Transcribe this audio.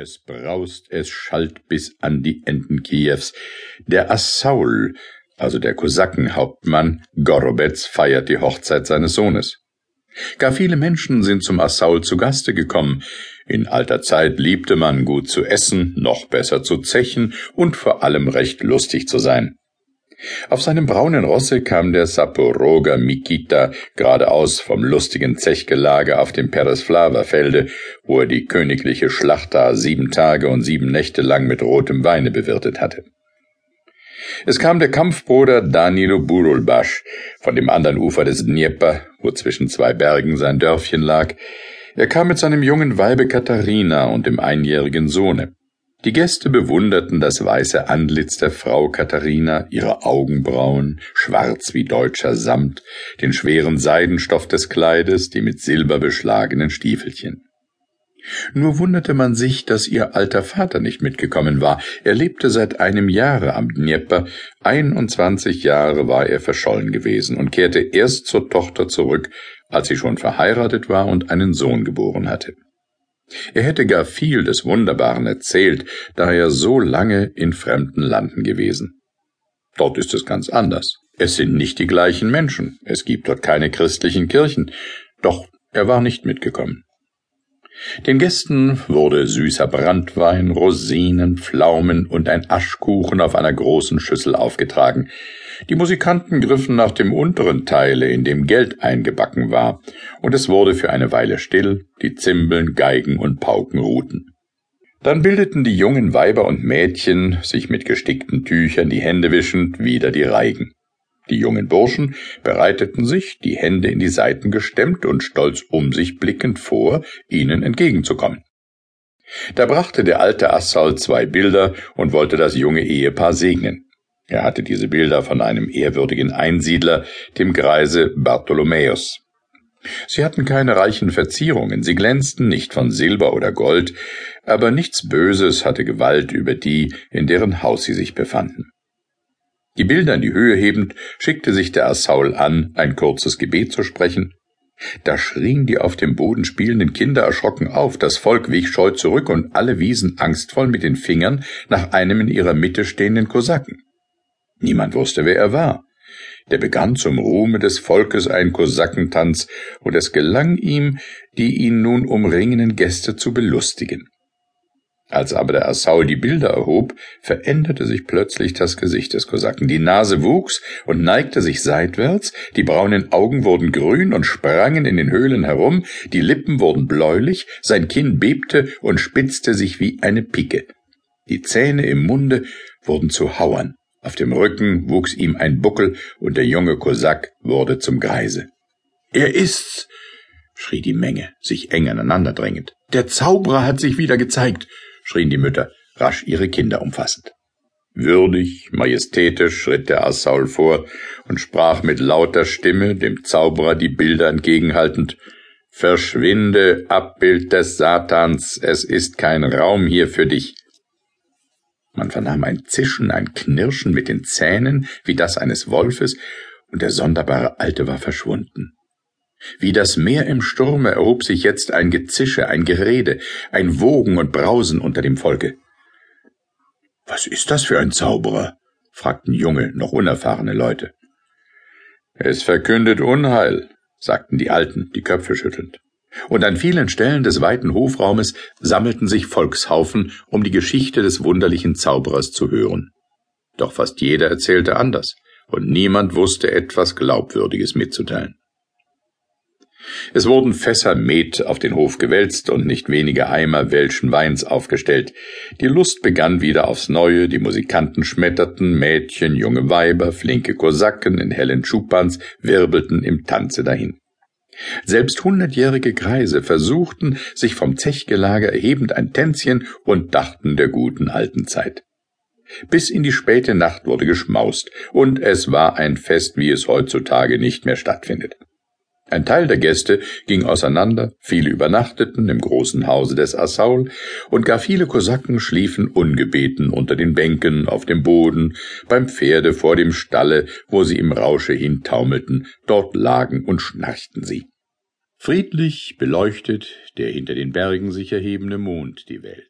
Es braust, es schallt bis an die Enden Kiews. Der Assaul, also der Kosakenhauptmann Gorobetz, feiert die Hochzeit seines Sohnes. Gar viele Menschen sind zum Assaul zu Gaste gekommen. In alter Zeit liebte man gut zu essen, noch besser zu zechen und vor allem recht lustig zu sein. Auf seinem braunen Rosse kam der Saporoga Mikita geradeaus vom lustigen Zechgelage auf dem Peresflava-Felde, wo er die königliche Schlacht da sieben Tage und sieben Nächte lang mit rotem Weine bewirtet hatte. Es kam der Kampfbruder Danilo Burulbasch von dem anderen Ufer des Dnieper, wo zwischen zwei Bergen sein Dörfchen lag. Er kam mit seinem jungen Weibe Katharina und dem einjährigen Sohne. Die Gäste bewunderten das weiße Antlitz der Frau Katharina, ihre Augenbrauen, schwarz wie deutscher Samt, den schweren Seidenstoff des Kleides, die mit Silber beschlagenen Stiefelchen. Nur wunderte man sich, dass ihr alter Vater nicht mitgekommen war. Er lebte seit einem Jahre am Dnieper, 21 Jahre war er verschollen gewesen und kehrte erst zur Tochter zurück, als sie schon verheiratet war und einen Sohn geboren hatte. Er hätte gar viel des Wunderbaren erzählt, da er so lange in fremden Landen gewesen. Dort ist es ganz anders. Es sind nicht die gleichen Menschen, es gibt dort keine christlichen Kirchen, doch er war nicht mitgekommen. Den Gästen wurde süßer Brandwein, Rosinen, Pflaumen und ein Aschkuchen auf einer großen Schüssel aufgetragen. Die Musikanten griffen nach dem unteren Teile, in dem Geld eingebacken war, und es wurde für eine Weile still, die Zimbeln, Geigen und Pauken ruhten. Dann bildeten die jungen Weiber und Mädchen, sich mit gestickten Tüchern die Hände wischend, wieder die Reigen. Die jungen Burschen bereiteten sich, die Hände in die Seiten gestemmt und stolz um sich blickend vor, ihnen entgegenzukommen. Da brachte der alte Assal zwei Bilder und wollte das junge Ehepaar segnen. Er hatte diese Bilder von einem ehrwürdigen Einsiedler, dem Greise Bartholomäus. Sie hatten keine reichen Verzierungen, sie glänzten nicht von Silber oder Gold, aber nichts Böses hatte Gewalt über die, in deren Haus sie sich befanden. Die Bilder in die Höhe hebend, schickte sich der Assaul an, ein kurzes Gebet zu sprechen. Da schrien die auf dem Boden spielenden Kinder erschrocken auf, das Volk wich scheu zurück und alle wiesen angstvoll mit den Fingern nach einem in ihrer Mitte stehenden Kosaken. Niemand wusste, wer er war. Der begann zum Ruhme des Volkes ein Kosakentanz, und es gelang ihm, die ihn nun umringenden Gäste zu belustigen. Als aber der Assau die Bilder erhob, veränderte sich plötzlich das Gesicht des Kosaken. Die Nase wuchs und neigte sich seitwärts, die braunen Augen wurden grün und sprangen in den Höhlen herum, die Lippen wurden bläulich, sein Kinn bebte und spitzte sich wie eine Pike. Die Zähne im Munde wurden zu Hauern, auf dem Rücken wuchs ihm ein Buckel und der junge Kosak wurde zum Greise. Er ist's, schrie die Menge, sich eng aneinander drängend. Der Zauberer hat sich wieder gezeigt schrien die Mütter, rasch ihre Kinder umfassend. Würdig, majestätisch schritt der Assaul vor und sprach mit lauter Stimme, dem Zauberer die Bilder entgegenhaltend, Verschwinde, Abbild des Satans, es ist kein Raum hier für dich. Man vernahm ein Zischen, ein Knirschen mit den Zähnen, wie das eines Wolfes, und der sonderbare Alte war verschwunden. Wie das Meer im Sturme erhob sich jetzt ein Gezische, ein Gerede, ein Wogen und Brausen unter dem Volke. Was ist das für ein Zauberer? fragten junge, noch unerfahrene Leute. Es verkündet Unheil, sagten die Alten, die Köpfe schüttelnd. Und an vielen Stellen des weiten Hofraumes sammelten sich Volkshaufen, um die Geschichte des wunderlichen Zauberers zu hören. Doch fast jeder erzählte anders, und niemand wusste etwas Glaubwürdiges mitzuteilen. Es wurden Fässer Met auf den Hof gewälzt und nicht wenige Eimer welschen Weins aufgestellt. Die Lust begann wieder aufs Neue, die Musikanten schmetterten, Mädchen, junge Weiber, flinke Kosaken in hellen Schupans wirbelten im Tanze dahin. Selbst hundertjährige Greise versuchten, sich vom Zechgelage erhebend ein Tänzchen und dachten der guten alten Zeit. Bis in die späte Nacht wurde geschmaust, und es war ein Fest, wie es heutzutage nicht mehr stattfindet. Ein Teil der Gäste ging auseinander, viele übernachteten im großen Hause des Assaul, und gar viele Kosaken schliefen ungebeten unter den Bänken, auf dem Boden, beim Pferde vor dem Stalle, wo sie im Rausche hintaumelten, dort lagen und schnarchten sie. Friedlich beleuchtet der hinter den Bergen sich erhebende Mond die Welt.